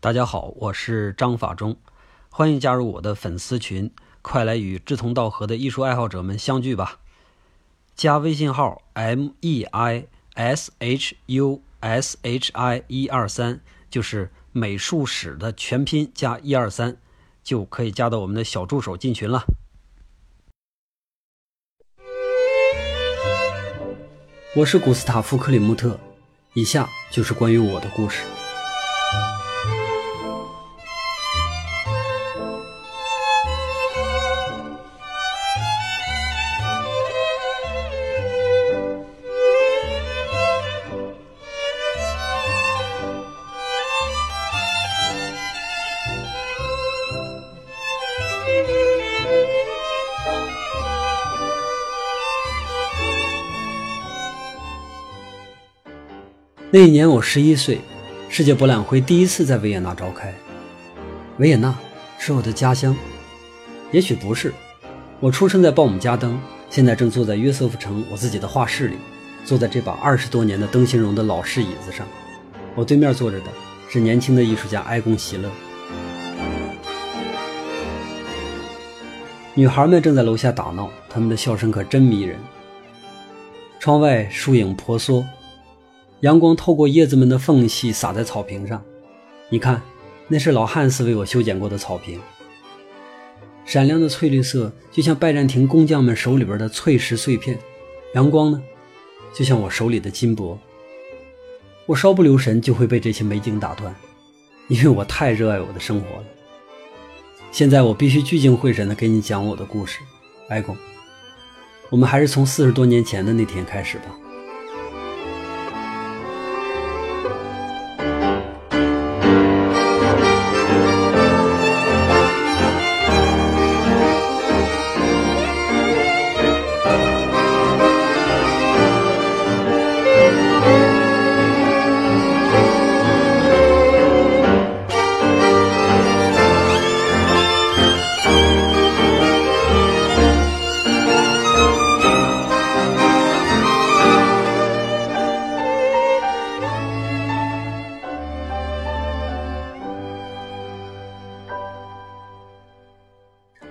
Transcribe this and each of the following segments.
大家好，我是张法中，欢迎加入我的粉丝群，快来与志同道合的艺术爱好者们相聚吧！加微信号 m e i s h u s h i 一二三，就是美术史的全拼加一二三，就可以加到我们的小助手进群了。我是古斯塔夫·克里穆特，以下就是关于我的故事。那一年我十一岁，世界博览会第一次在维也纳召开。维也纳是我的家乡，也许不是。我出生在鲍姆加登，现在正坐在约瑟夫城我自己的画室里，坐在这把二十多年的灯芯绒的老式椅子上。我对面坐着的是年轻的艺术家埃贡·席勒。女孩们正在楼下打闹，她们的笑声可真迷人。窗外树影婆娑。阳光透过叶子们的缝隙洒在草坪上，你看，那是老汉斯为我修剪过的草坪。闪亮的翠绿色就像拜占庭工匠们手里边的翠石碎片，阳光呢，就像我手里的金箔。我稍不留神就会被这些美景打断，因为我太热爱我的生活了。现在我必须聚精会神地给你讲我的故事，埃贡。我们还是从四十多年前的那天开始吧。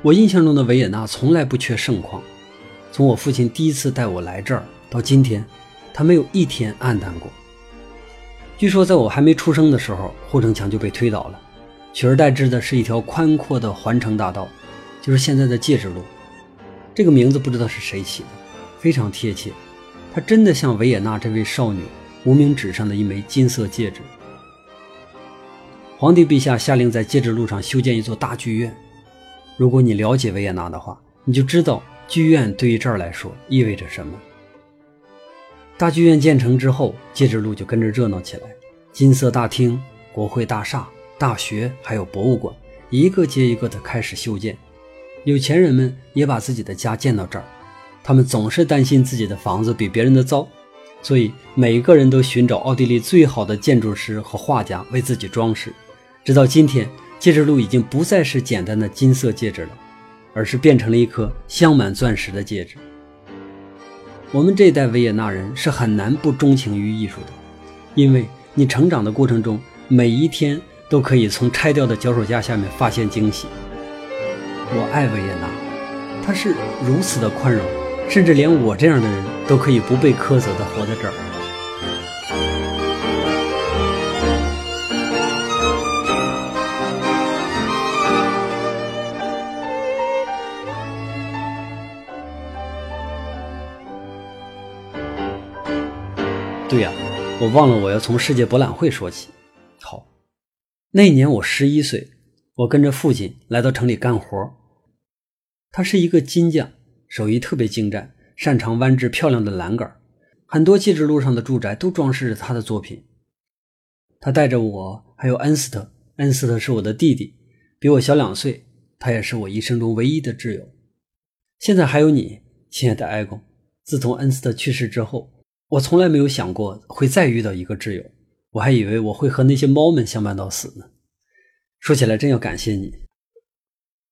我印象中的维也纳从来不缺盛况，从我父亲第一次带我来这儿到今天，他没有一天暗淡过。据说在我还没出生的时候，护城墙就被推倒了，取而代之的是一条宽阔的环城大道，就是现在的戒指路。这个名字不知道是谁起的，非常贴切，它真的像维也纳这位少女无名指上的一枚金色戒指。皇帝陛下下令在戒指路上修建一座大剧院。如果你了解维也纳的话，你就知道剧院对于这儿来说意味着什么。大剧院建成之后，戒指路就跟着热闹起来。金色大厅、国会大厦、大学还有博物馆，一个接一个的开始修建。有钱人们也把自己的家建到这儿，他们总是担心自己的房子比别人的糟，所以每个人都寻找奥地利最好的建筑师和画家为自己装饰。直到今天。戒指路已经不再是简单的金色戒指了，而是变成了一颗镶满钻石的戒指。我们这一代维也纳人是很难不钟情于艺术的，因为你成长的过程中，每一天都可以从拆掉的脚手架下面发现惊喜。我爱维也纳，它是如此的宽容，甚至连我这样的人都可以不被苛责的活在这儿。对呀，我忘了我要从世界博览会说起。好，那一年我十一岁，我跟着父亲来到城里干活。他是一个金匠，手艺特别精湛，擅长弯制漂亮的栏杆。很多戒指路上的住宅都装饰着他的作品。他带着我，还有恩斯特。恩斯特是我的弟弟，比我小两岁。他也是我一生中唯一的挚友。现在还有你，亲爱的艾贡。自从恩斯特去世之后。我从来没有想过会再遇到一个挚友，我还以为我会和那些猫们相伴到死呢。说起来，真要感谢你。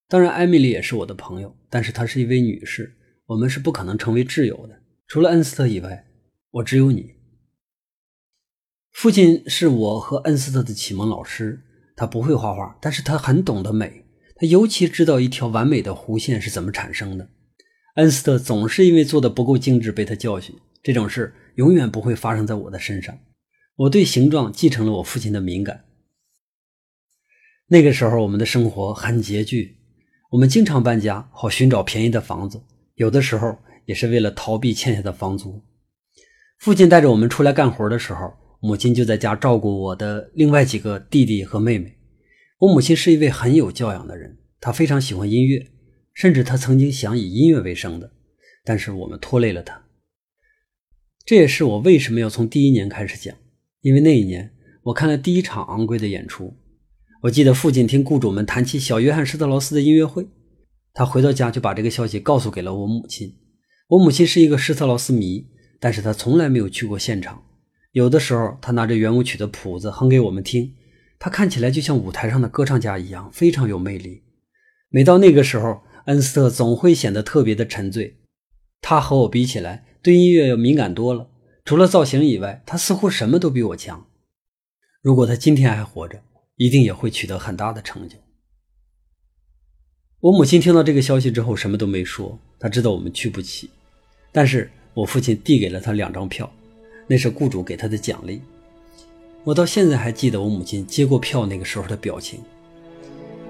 当然，艾米丽也是我的朋友，但是她是一位女士，我们是不可能成为挚友的。除了恩斯特以外，我只有你。父亲是我和恩斯特的启蒙老师，他不会画画，但是他很懂得美，他尤其知道一条完美的弧线是怎么产生的。恩斯特总是因为做的不够精致被他教训，这种事永远不会发生在我的身上。我对形状继承了我父亲的敏感。那个时候，我们的生活很拮据，我们经常搬家，好寻找便宜的房子，有的时候也是为了逃避欠下的房租。父亲带着我们出来干活的时候，母亲就在家照顾我的另外几个弟弟和妹妹。我母亲是一位很有教养的人，她非常喜欢音乐，甚至她曾经想以音乐为生的，但是我们拖累了她。这也是我为什么要从第一年开始讲。因为那一年，我看了第一场昂贵的演出。我记得父亲听雇主们谈起小约翰施特劳斯的音乐会，他回到家就把这个消息告诉给了我母亲。我母亲是一个施特劳斯迷，但是她从来没有去过现场。有的时候，他拿着圆舞曲的谱子哼给我们听，他看起来就像舞台上的歌唱家一样，非常有魅力。每到那个时候，恩斯特总会显得特别的沉醉。他和我比起来，对音乐要敏感多了。除了造型以外，他似乎什么都比我强。如果他今天还活着，一定也会取得很大的成就。我母亲听到这个消息之后，什么都没说。她知道我们去不起，但是我父亲递给了他两张票，那是雇主给他的奖励。我到现在还记得我母亲接过票那个时候的表情。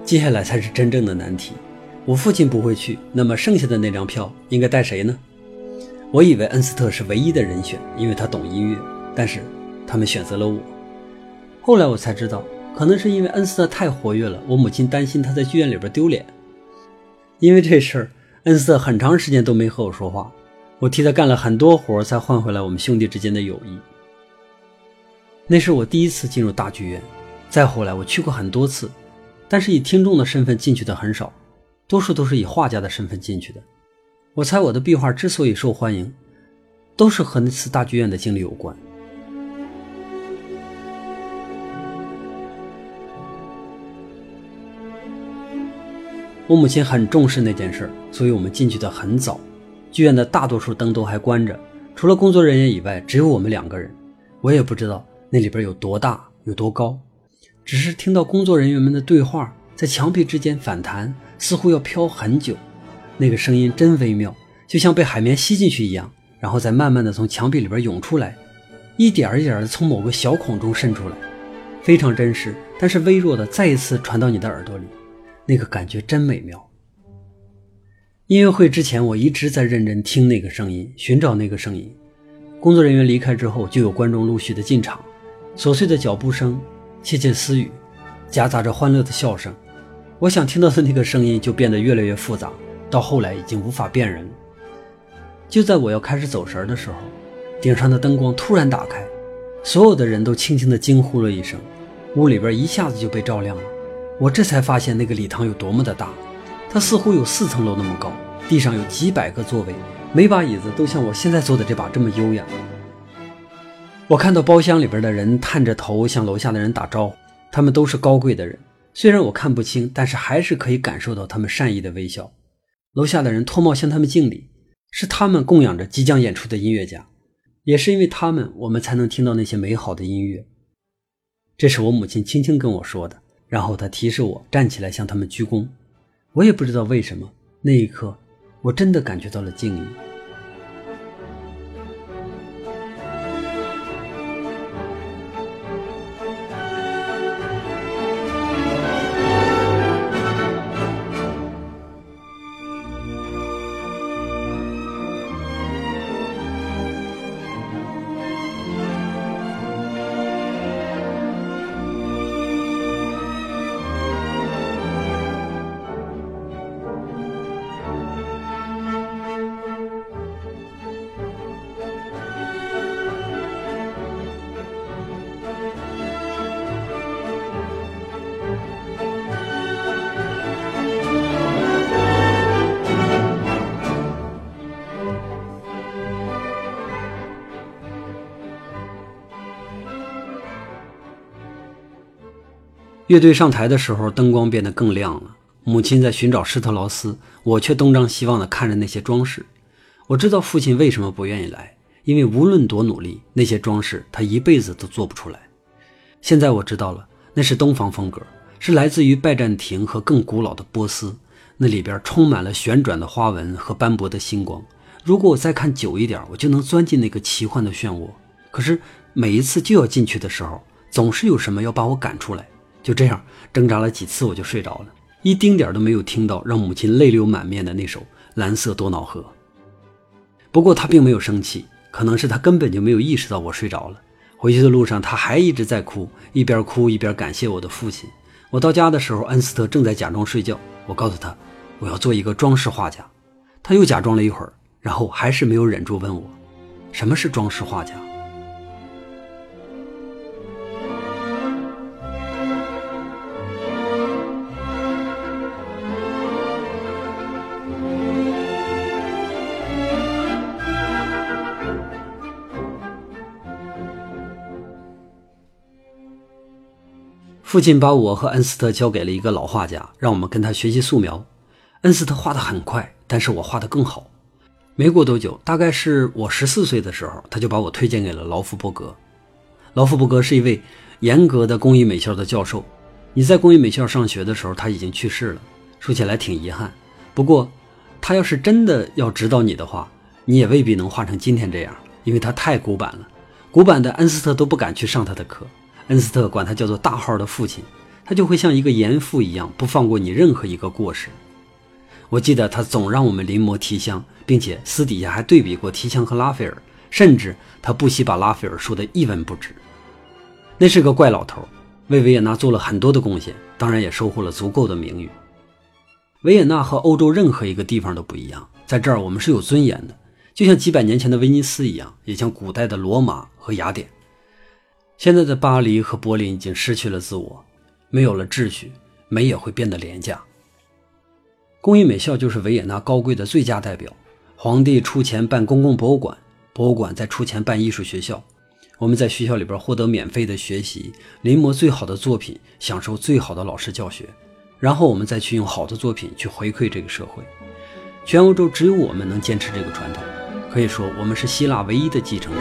接下来才是真正的难题。我父亲不会去，那么剩下的那张票应该带谁呢？我以为恩斯特是唯一的人选，因为他懂音乐。但是他们选择了我。后来我才知道，可能是因为恩斯特太活跃了，我母亲担心他在剧院里边丢脸。因为这事儿，恩斯特很长时间都没和我说话。我替他干了很多活，才换回来我们兄弟之间的友谊。那是我第一次进入大剧院。再后来，我去过很多次，但是以听众的身份进去的很少，多数都是以画家的身份进去的。我猜我的壁画之所以受欢迎，都是和那次大剧院的经历有关。我母亲很重视那件事，所以我们进去的很早。剧院的大多数灯都还关着，除了工作人员以外，只有我们两个人。我也不知道那里边有多大、有多高，只是听到工作人员们的对话在墙壁之间反弹，似乎要飘很久。那个声音真微妙，就像被海绵吸进去一样，然后再慢慢的从墙壁里边涌出来，一点一点的从某个小孔中渗出来，非常真实，但是微弱的再一次传到你的耳朵里，那个感觉真美妙。音乐会之前，我一直在认真听那个声音，寻找那个声音。工作人员离开之后，就有观众陆续的进场，琐碎的脚步声，窃窃私语，夹杂着欢乐的笑声，我想听到的那个声音就变得越来越复杂。到后来已经无法辨认。就在我要开始走神的时候，顶上的灯光突然打开，所有的人都轻轻地惊呼了一声，屋里边一下子就被照亮了。我这才发现那个礼堂有多么的大，它似乎有四层楼那么高，地上有几百个座位，每把椅子都像我现在坐的这把这么优雅。我看到包厢里边的人探着头向楼下的人打招呼，他们都是高贵的人，虽然我看不清，但是还是可以感受到他们善意的微笑。楼下的人脱帽向他们敬礼，是他们供养着即将演出的音乐家，也是因为他们，我们才能听到那些美好的音乐。这是我母亲轻轻跟我说的，然后她提示我站起来向他们鞠躬。我也不知道为什么，那一刻，我真的感觉到了敬意。乐队上台的时候，灯光变得更亮了。母亲在寻找施特劳斯，我却东张西望地看着那些装饰。我知道父亲为什么不愿意来，因为无论多努力，那些装饰他一辈子都做不出来。现在我知道了，那是东方风格，是来自于拜占庭和更古老的波斯，那里边充满了旋转的花纹和斑驳的星光。如果我再看久一点，我就能钻进那个奇幻的漩涡。可是每一次就要进去的时候，总是有什么要把我赶出来。就这样挣扎了几次，我就睡着了，一丁点都没有听到让母亲泪流满面的那首《蓝色多瑙河》。不过他并没有生气，可能是他根本就没有意识到我睡着了。回去的路上，他还一直在哭，一边哭一边感谢我的父亲。我到家的时候，恩斯特正在假装睡觉。我告诉他，我要做一个装饰画家。他又假装了一会儿，然后还是没有忍住问我，什么是装饰画家。父亲把我和恩斯特交给了一个老画家，让我们跟他学习素描。恩斯特画得很快，但是我画得更好。没过多久，大概是我十四岁的时候，他就把我推荐给了劳夫伯格。劳夫伯格是一位严格的工艺美校的教授。你在工艺美校上学的时候，他已经去世了，说起来挺遗憾。不过，他要是真的要指导你的话，你也未必能画成今天这样，因为他太古板了，古板的恩斯特都不敢去上他的课。恩斯特管他叫做大号的父亲，他就会像一个严父一样，不放过你任何一个过失。我记得他总让我们临摹提香，并且私底下还对比过提香和拉斐尔，甚至他不惜把拉斐尔说得一文不值。那是个怪老头，为维也纳做了很多的贡献，当然也收获了足够的名誉。维也纳和欧洲任何一个地方都不一样，在这儿我们是有尊严的，就像几百年前的威尼斯一样，也像古代的罗马和雅典。现在的巴黎和柏林已经失去了自我，没有了秩序，美也会变得廉价。工艺美校就是维也纳高贵的最佳代表。皇帝出钱办公共博物馆，博物馆再出钱办艺术学校。我们在学校里边获得免费的学习，临摹最好的作品，享受最好的老师教学，然后我们再去用好的作品去回馈这个社会。全欧洲只有我们能坚持这个传统，可以说我们是希腊唯一的继承者。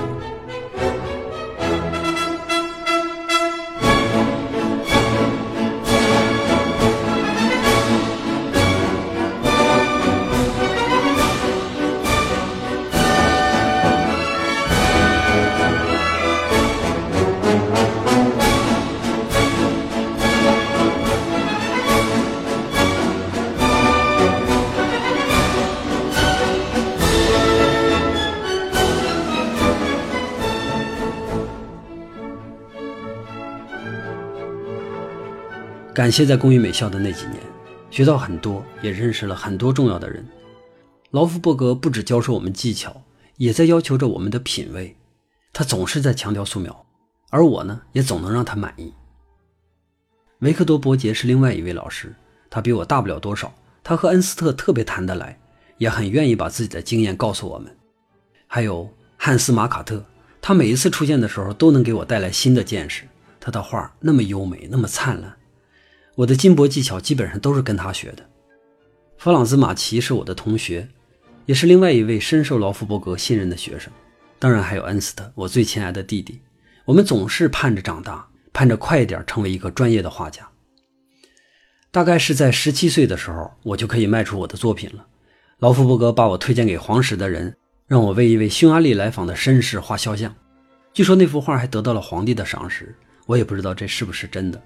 感谢在工艺美校的那几年，学到很多，也认识了很多重要的人。劳夫伯格不只教授我们技巧，也在要求着我们的品味。他总是在强调素描，而我呢，也总能让他满意。维克多·伯杰是另外一位老师，他比我大不了多少，他和恩斯特特别谈得来，也很愿意把自己的经验告诉我们。还有汉斯·马卡特，他每一次出现的时候，都能给我带来新的见识。他的画那么优美，那么灿烂。我的金箔技巧基本上都是跟他学的。弗朗兹·马奇是我的同学，也是另外一位深受劳夫伯格信任的学生。当然还有恩斯特，我最亲爱的弟弟。我们总是盼着长大，盼着快一点成为一个专业的画家。大概是在十七岁的时候，我就可以卖出我的作品了。劳夫伯格把我推荐给皇室的人，让我为一位匈牙利来访的绅士画肖像。据说那幅画还得到了皇帝的赏识，我也不知道这是不是真的。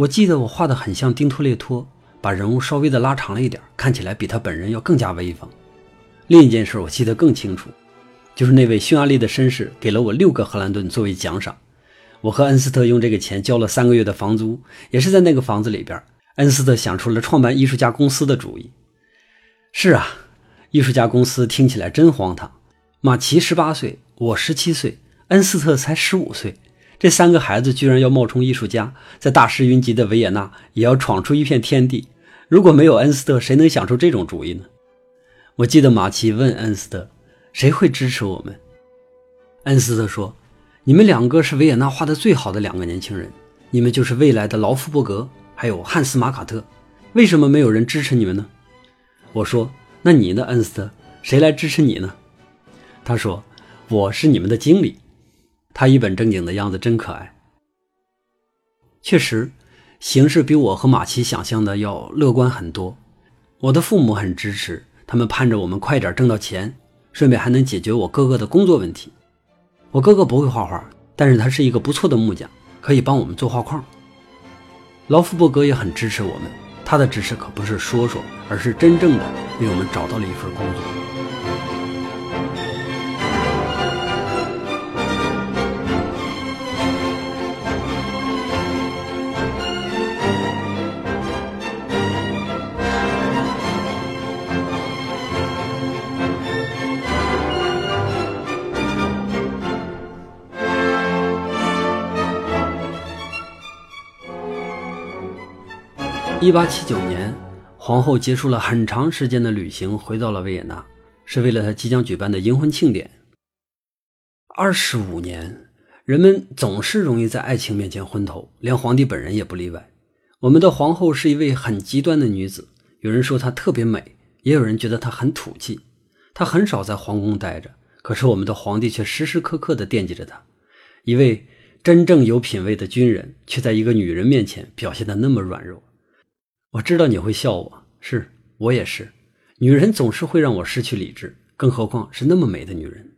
我记得我画的很像丁托列托，把人物稍微的拉长了一点，看起来比他本人要更加威风。另一件事我记得更清楚，就是那位匈牙利的绅士给了我六个荷兰盾作为奖赏。我和恩斯特用这个钱交了三个月的房租，也是在那个房子里边，恩斯特想出了创办艺术家公司的主意。是啊，艺术家公司听起来真荒唐。马奇十八岁，我十七岁，恩斯特才十五岁。这三个孩子居然要冒充艺术家，在大师云集的维也纳也要闯出一片天地。如果没有恩斯特，谁能想出这种主意呢？我记得马奇问恩斯特：“谁会支持我们？”恩斯特说：“你们两个是维也纳画的最好的两个年轻人，你们就是未来的劳夫伯格，还有汉斯马卡特。为什么没有人支持你们呢？”我说：“那你呢，恩斯特？谁来支持你呢？”他说：“我是你们的经理。”他一本正经的样子真可爱。确实，形势比我和马奇想象的要乐观很多。我的父母很支持，他们盼着我们快点挣到钱，顺便还能解决我哥哥的工作问题。我哥哥不会画画，但是他是一个不错的木匠，可以帮我们做画框。劳夫伯格也很支持我们，他的支持可不是说说，而是真正的为我们找到了一份工作。一八七九年，皇后结束了很长时间的旅行，回到了维也纳，是为了她即将举办的银婚庆典。二十五年，人们总是容易在爱情面前昏头，连皇帝本人也不例外。我们的皇后是一位很极端的女子，有人说她特别美，也有人觉得她很土气。她很少在皇宫待着，可是我们的皇帝却时时刻刻地惦记着她。一位真正有品位的军人，却在一个女人面前表现得那么软弱。我知道你会笑我，是我也是。女人总是会让我失去理智，更何况是那么美的女人。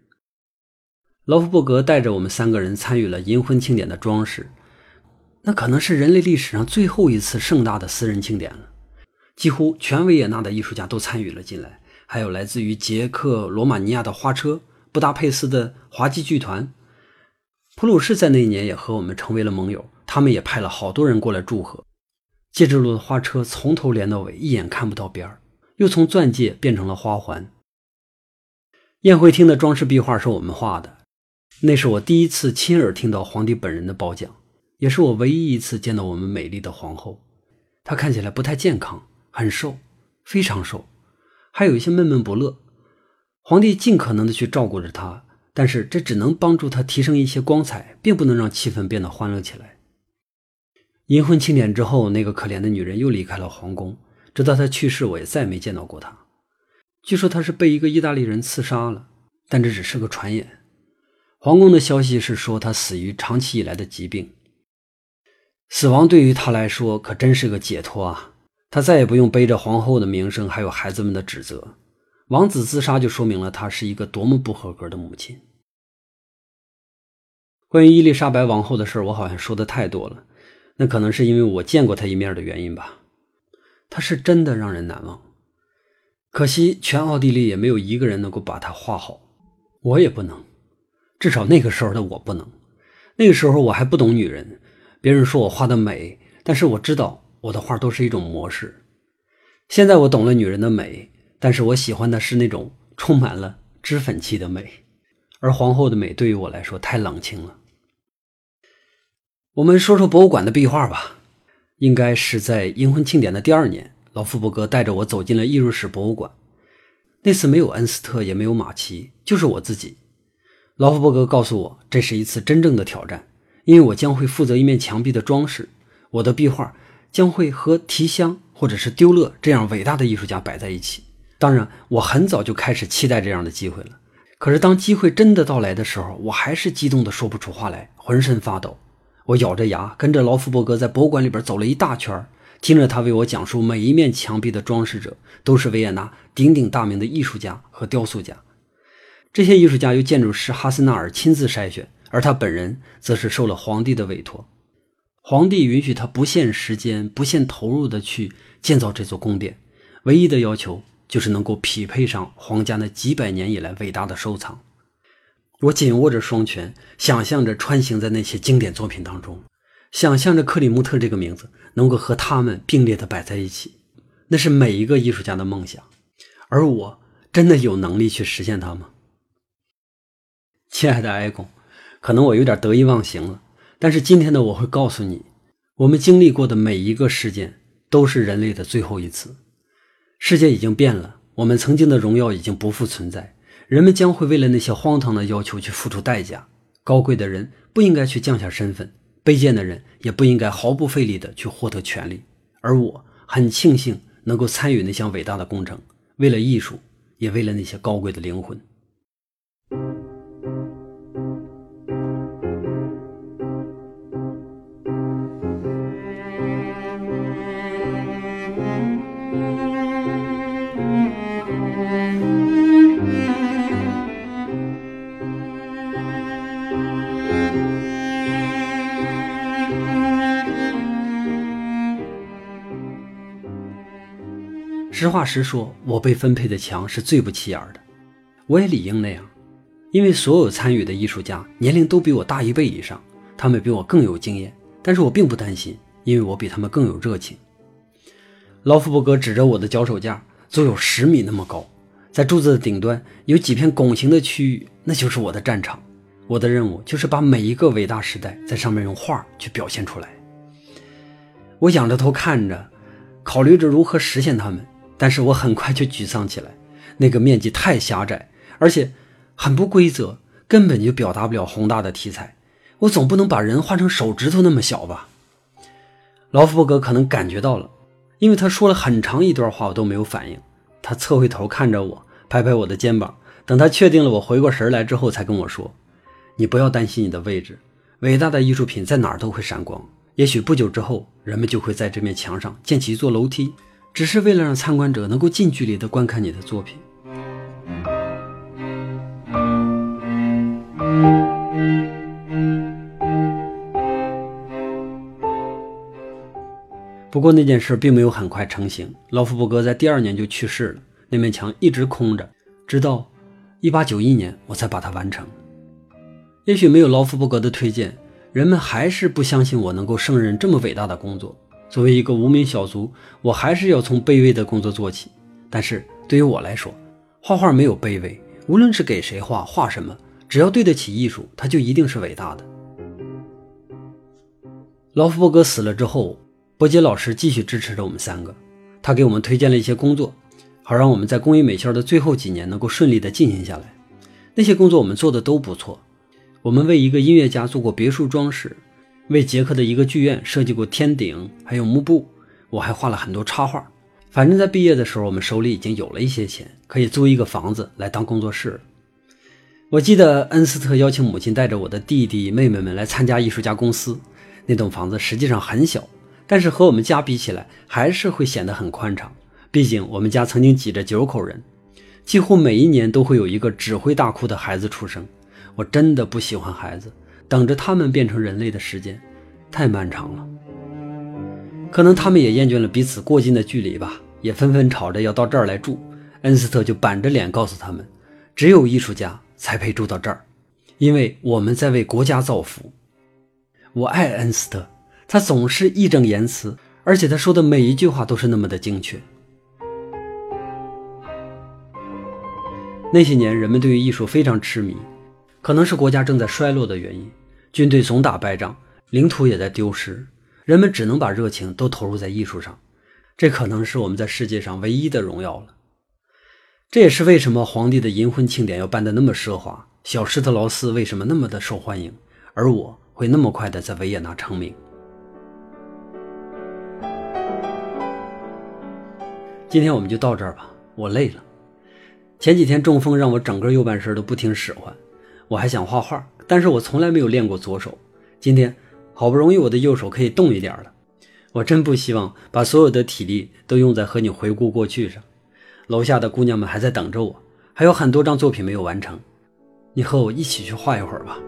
劳夫伯格带着我们三个人参与了银婚庆典的装饰，那可能是人类历史上最后一次盛大的私人庆典了。几乎全维也纳的艺术家都参与了进来，还有来自于捷克、罗马尼亚的花车、布达佩斯的滑稽剧团。普鲁士在那一年也和我们成为了盟友，他们也派了好多人过来祝贺。戒指路的花车从头连到尾，一眼看不到边儿，又从钻戒变成了花环。宴会厅的装饰壁画是我们画的，那是我第一次亲耳听到皇帝本人的褒奖，也是我唯一一次见到我们美丽的皇后。她看起来不太健康，很瘦，非常瘦，还有一些闷闷不乐。皇帝尽可能的去照顾着她，但是这只能帮助她提升一些光彩，并不能让气氛变得欢乐起来。银婚庆典之后，那个可怜的女人又离开了皇宫。直到她去世，我也再没见到过她。据说她是被一个意大利人刺杀了，但这只是个传言。皇宫的消息是说她死于长期以来的疾病。死亡对于她来说可真是个解脱啊！她再也不用背着皇后的名声，还有孩子们的指责。王子自杀就说明了她是一个多么不合格的母亲。关于伊丽莎白王后的事我好像说的太多了。那可能是因为我见过他一面的原因吧，他是真的让人难忘。可惜全奥地利也没有一个人能够把他画好，我也不能，至少那个时候的我不能。那个时候我还不懂女人，别人说我画的美，但是我知道我的画都是一种模式。现在我懂了女人的美，但是我喜欢的是那种充满了脂粉气的美，而皇后的美对于我来说太冷清了。我们说说博物馆的壁画吧。应该是在银婚庆典的第二年，老夫伯格带着我走进了艺术史博物馆。那次没有恩斯特，也没有马奇，就是我自己。老夫伯格告诉我，这是一次真正的挑战，因为我将会负责一面墙壁的装饰。我的壁画将会和提香或者是丢勒这样伟大的艺术家摆在一起。当然，我很早就开始期待这样的机会了。可是当机会真的到来的时候，我还是激动的说不出话来，浑身发抖。我咬着牙跟着劳夫伯格在博物馆里边走了一大圈，听着他为我讲述每一面墙壁的装饰者都是维也纳鼎鼎大名的艺术家和雕塑家。这些艺术家由建筑师哈斯纳尔亲自筛选，而他本人则是受了皇帝的委托。皇帝允许他不限时间、不限投入的去建造这座宫殿，唯一的要求就是能够匹配上皇家那几百年以来伟大的收藏。我紧握着双拳，想象着穿行在那些经典作品当中，想象着克里木特这个名字能够和他们并列的摆在一起，那是每一个艺术家的梦想。而我真的有能力去实现它吗？亲爱的埃贡，可能我有点得意忘形了，但是今天的我会告诉你，我们经历过的每一个事件都是人类的最后一次。世界已经变了，我们曾经的荣耀已经不复存在。人们将会为了那些荒唐的要求去付出代价。高贵的人不应该去降下身份，卑贱的人也不应该毫不费力地去获得权利。而我很庆幸能够参与那项伟大的工程，为了艺术，也为了那些高贵的灵魂。实话实说，我被分配的墙是最不起眼的，我也理应那样，因为所有参与的艺术家年龄都比我大一倍以上，他们比我更有经验。但是我并不担心，因为我比他们更有热情。劳夫伯格指着我的脚手架，足有十米那么高，在柱子的顶端有几片拱形的区域，那就是我的战场。我的任务就是把每一个伟大时代在上面用画去表现出来。我仰着头看着，考虑着如何实现它们，但是我很快就沮丧起来。那个面积太狭窄，而且很不规则，根本就表达不了宏大的题材。我总不能把人画成手指头那么小吧？劳夫伯格可能感觉到了，因为他说了很长一段话，我都没有反应。他侧回头看着我，拍拍我的肩膀。等他确定了我回过神来之后，才跟我说。你不要担心你的位置，伟大的艺术品在哪儿都会闪光。也许不久之后，人们就会在这面墙上建起一座楼梯，只是为了让参观者能够近距离地观看你的作品。不过那件事并没有很快成型，劳夫伯格在第二年就去世了，那面墙一直空着，直到1891年我才把它完成。也许没有劳夫伯格的推荐，人们还是不相信我能够胜任这么伟大的工作。作为一个无名小卒，我还是要从卑微的工作做起。但是对于我来说，画画没有卑微，无论是给谁画，画什么，只要对得起艺术，它就一定是伟大的。劳夫伯格死了之后，伯杰老师继续支持着我们三个，他给我们推荐了一些工作，好让我们在工艺美校的最后几年能够顺利的进行下来。那些工作我们做的都不错。我们为一个音乐家做过别墅装饰，为捷克的一个剧院设计过天顶，还有幕布。我还画了很多插画。反正，在毕业的时候，我们手里已经有了一些钱，可以租一个房子来当工作室。我记得恩斯特邀请母亲带着我的弟弟妹妹们来参加艺术家公司。那栋房子实际上很小，但是和我们家比起来，还是会显得很宽敞。毕竟我们家曾经挤着九口人，几乎每一年都会有一个只会大哭的孩子出生。我真的不喜欢孩子，等着他们变成人类的时间太漫长了。可能他们也厌倦了彼此过近的距离吧，也纷纷吵着要到这儿来住。恩斯特就板着脸告诉他们，只有艺术家才配住到这儿，因为我们在为国家造福。我爱恩斯特，他总是义正言辞，而且他说的每一句话都是那么的精确。那些年，人们对于艺术非常痴迷。可能是国家正在衰落的原因，军队总打败仗，领土也在丢失，人们只能把热情都投入在艺术上。这可能是我们在世界上唯一的荣耀了。这也是为什么皇帝的银婚庆典要办得那么奢华，小施特劳斯为什么那么的受欢迎，而我会那么快的在维也纳成名。今天我们就到这儿吧，我累了。前几天中风让我整个右半身都不听使唤。我还想画画，但是我从来没有练过左手。今天好不容易我的右手可以动一点了，我真不希望把所有的体力都用在和你回顾过去上。楼下的姑娘们还在等着我，还有很多张作品没有完成，你和我一起去画一会儿吧。